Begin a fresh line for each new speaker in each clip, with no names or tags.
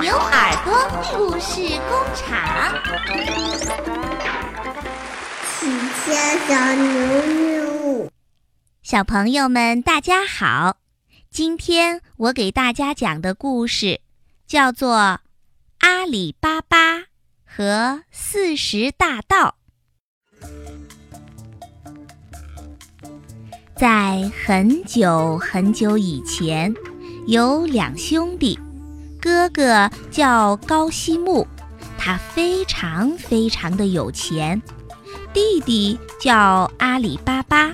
牛耳朵故事工厂。
喜家小牛牛，
小朋友们，大家好！今天我给大家讲的故事叫做《阿里巴巴和四十大盗》。在很久很久以前，有两兄弟，哥哥叫高希木，他非常非常的有钱；弟弟叫阿里巴巴，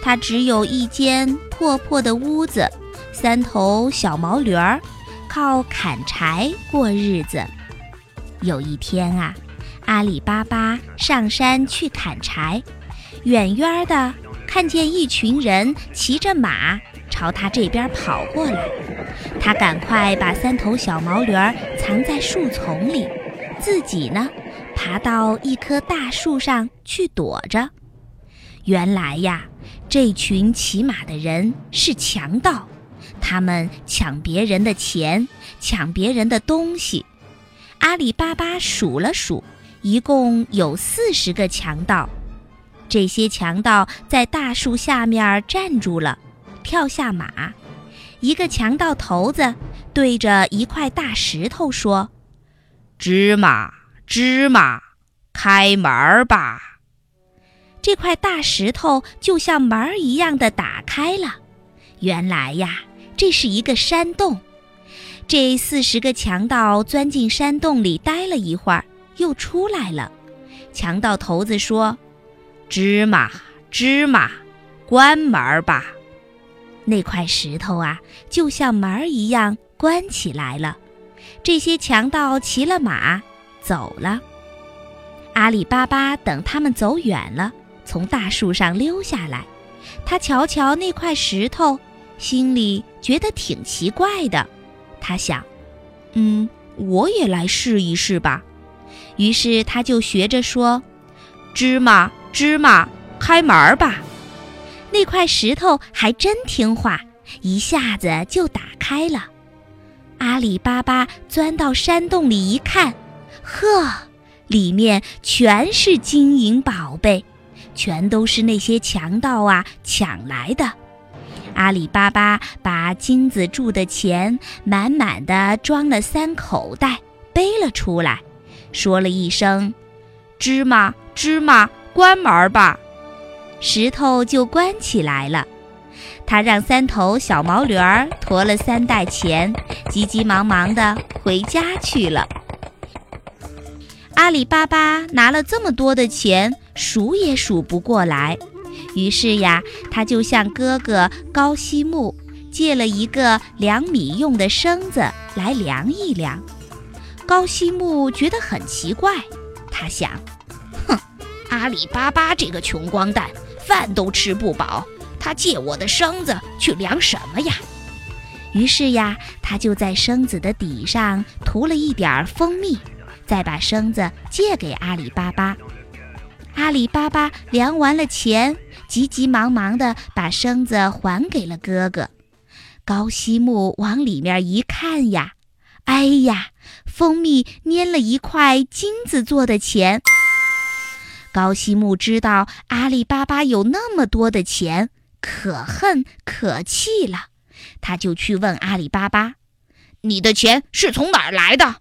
他只有一间破破的屋子，三头小毛驴儿，靠砍柴过日子。有一天啊，阿里巴巴上山去砍柴，远远的。看见一群人骑着马朝他这边跑过来，他赶快把三头小毛驴藏在树丛里，自己呢，爬到一棵大树上去躲着。原来呀，这群骑马的人是强盗，他们抢别人的钱，抢别人的东西。阿里巴巴数了数，一共有四十个强盗。这些强盗在大树下面站住了，跳下马。一个强盗头子对着一块大石头说：“
芝麻，芝麻，开门儿吧！”
这块大石头就像门儿一样的打开了。原来呀，这是一个山洞。这四十个强盗钻进山洞里待了一会儿，又出来了。强盗头子说。
芝麻，芝麻，关门吧！
那块石头啊，就像门儿一样关起来了。这些强盗骑了马走了。阿里巴巴等他们走远了，从大树上溜下来。他瞧瞧那块石头，心里觉得挺奇怪的。他想：“嗯，我也来试一试吧。”于是他就学着说：“
芝麻。”芝麻，开门吧！
那块石头还真听话，一下子就打开了。阿里巴巴钻到山洞里一看，呵，里面全是金银宝贝，全都是那些强盗啊抢来的。阿里巴巴把金子铸的钱满满的装了三口袋，背了出来，说了一声：“
芝麻，芝麻。”关门吧，
石头就关起来了。他让三头小毛驴儿驮了三袋钱，急急忙忙地回家去了。阿里巴巴拿了这么多的钱，数也数不过来。于是呀，他就向哥哥高希木借了一个量米用的绳子来量一量。高希木觉得很奇怪，他想。阿里巴巴这个穷光蛋，饭都吃不饱，他借我的绳子去量什么呀？于是呀，他就在生子的底上涂了一点蜂蜜，再把绳子借给阿里巴巴。阿里巴巴量完了钱，急急忙忙地把绳子还给了哥哥。高希木往里面一看呀，哎呀，蜂蜜粘了一块金子做的钱。高希木知道阿里巴巴有那么多的钱，可恨可气了。他就去问阿里巴巴：“你的钱是从哪儿来的？”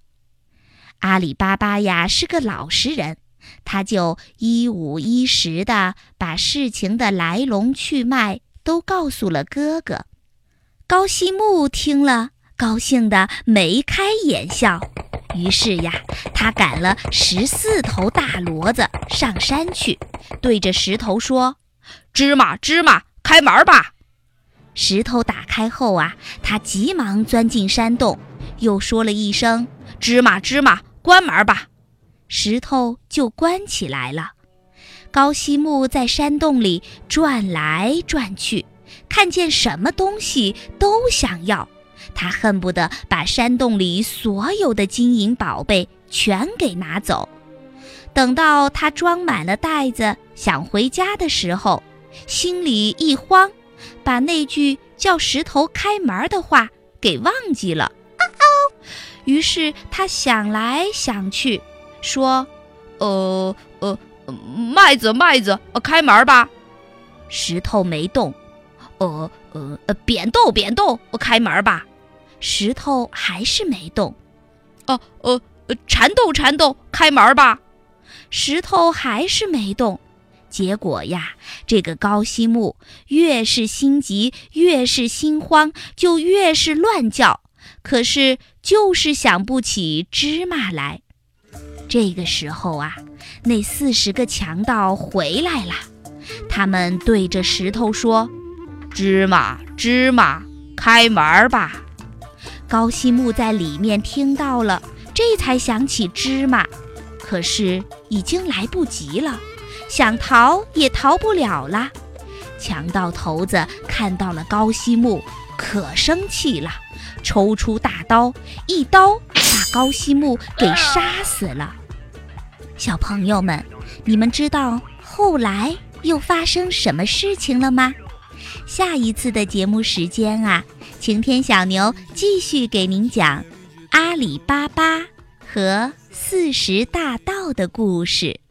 阿里巴巴呀是个老实人，他就一五一十的把事情的来龙去脉都告诉了哥哥。高希木听了，高兴得眉开眼笑。于是呀，他赶了十四头大骡子上山去，对着石头说：“
芝麻，芝麻，开门吧！”
石头打开后啊，他急忙钻进山洞，又说了一声：“
芝麻，芝麻，关门吧！”
石头就关起来了。高希木在山洞里转来转去，看见什么东西都想要。他恨不得把山洞里所有的金银宝贝全给拿走。等到他装满了袋子想回家的时候，心里一慌，把那句叫石头开门的话给忘记了。于是他想来想去，说：“
呃呃，麦子麦子，开门吧。”
石头没动。
呃呃，扁豆扁豆，开门吧。
石头还是没动。
哦呃，缠斗缠斗，开门吧。
石头还是没动。结果呀，这个高希木越是心急，越是心慌，就越是乱叫。可是就是想不起芝麻来。这个时候啊，那四十个强盗回来了，他们对着石头说：“
芝麻，芝麻，开门吧。”
高希木在里面听到了，这才想起芝麻，可是已经来不及了。想逃也逃不了了。强盗头子看到了高希木，可生气了，抽出大刀，一刀把高希木给杀死了。小朋友们，你们知道后来又发生什么事情了吗？下一次的节目时间啊，晴天小牛继续给您讲阿里巴巴和四十大盗的故事。